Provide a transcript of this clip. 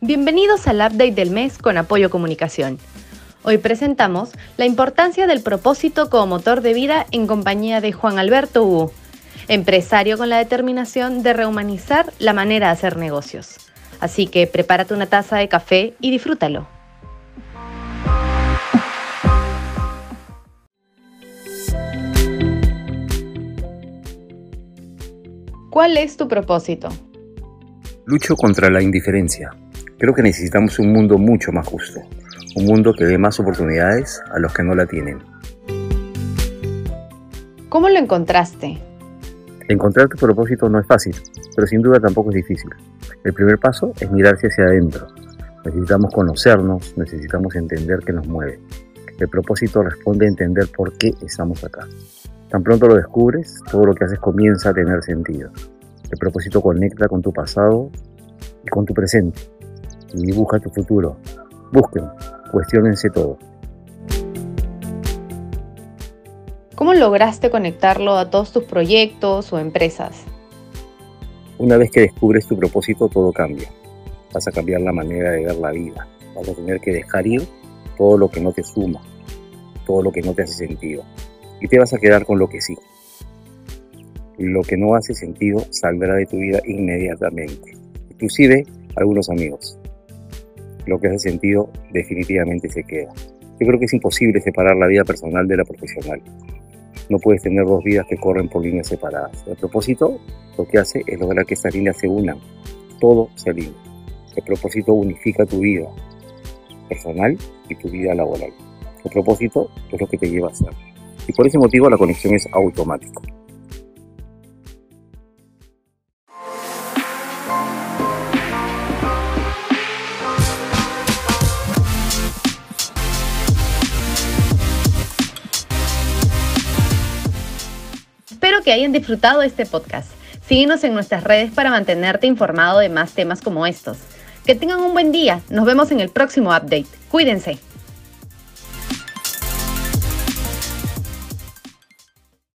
Bienvenidos al update del mes con Apoyo Comunicación. Hoy presentamos la importancia del propósito como motor de vida en compañía de Juan Alberto Wu, empresario con la determinación de rehumanizar la manera de hacer negocios. Así que prepárate una taza de café y disfrútalo. ¿Cuál es tu propósito? Lucho contra la indiferencia. Creo que necesitamos un mundo mucho más justo, un mundo que dé más oportunidades a los que no la tienen. ¿Cómo lo encontraste? Encontrar tu propósito no es fácil, pero sin duda tampoco es difícil. El primer paso es mirarse hacia adentro. Necesitamos conocernos, necesitamos entender qué nos mueve. El propósito responde a entender por qué estamos acá. Tan pronto lo descubres, todo lo que haces comienza a tener sentido. El propósito conecta con tu pasado y con tu presente y dibuja tu futuro. Busquen, cuestionense todo. ¿Cómo lograste conectarlo a todos tus proyectos o empresas? Una vez que descubres tu propósito, todo cambia. Vas a cambiar la manera de ver la vida. Vas a tener que dejar ir todo lo que no te suma, todo lo que no te hace sentido. Y te vas a quedar con lo que sí. Lo que no hace sentido saldrá de tu vida inmediatamente. Inclusive algunos amigos. Lo que hace sentido definitivamente se queda. Yo creo que es imposible separar la vida personal de la profesional. No puedes tener dos vidas que corren por líneas separadas. El propósito lo que hace es lograr que estas líneas se unan. Todo se alinea. El propósito unifica tu vida personal y tu vida laboral. El propósito es lo que te lleva a ser. Y por ese motivo la conexión es automática. Que hayan disfrutado este podcast. Síguenos en nuestras redes para mantenerte informado de más temas como estos. Que tengan un buen día. Nos vemos en el próximo update. Cuídense.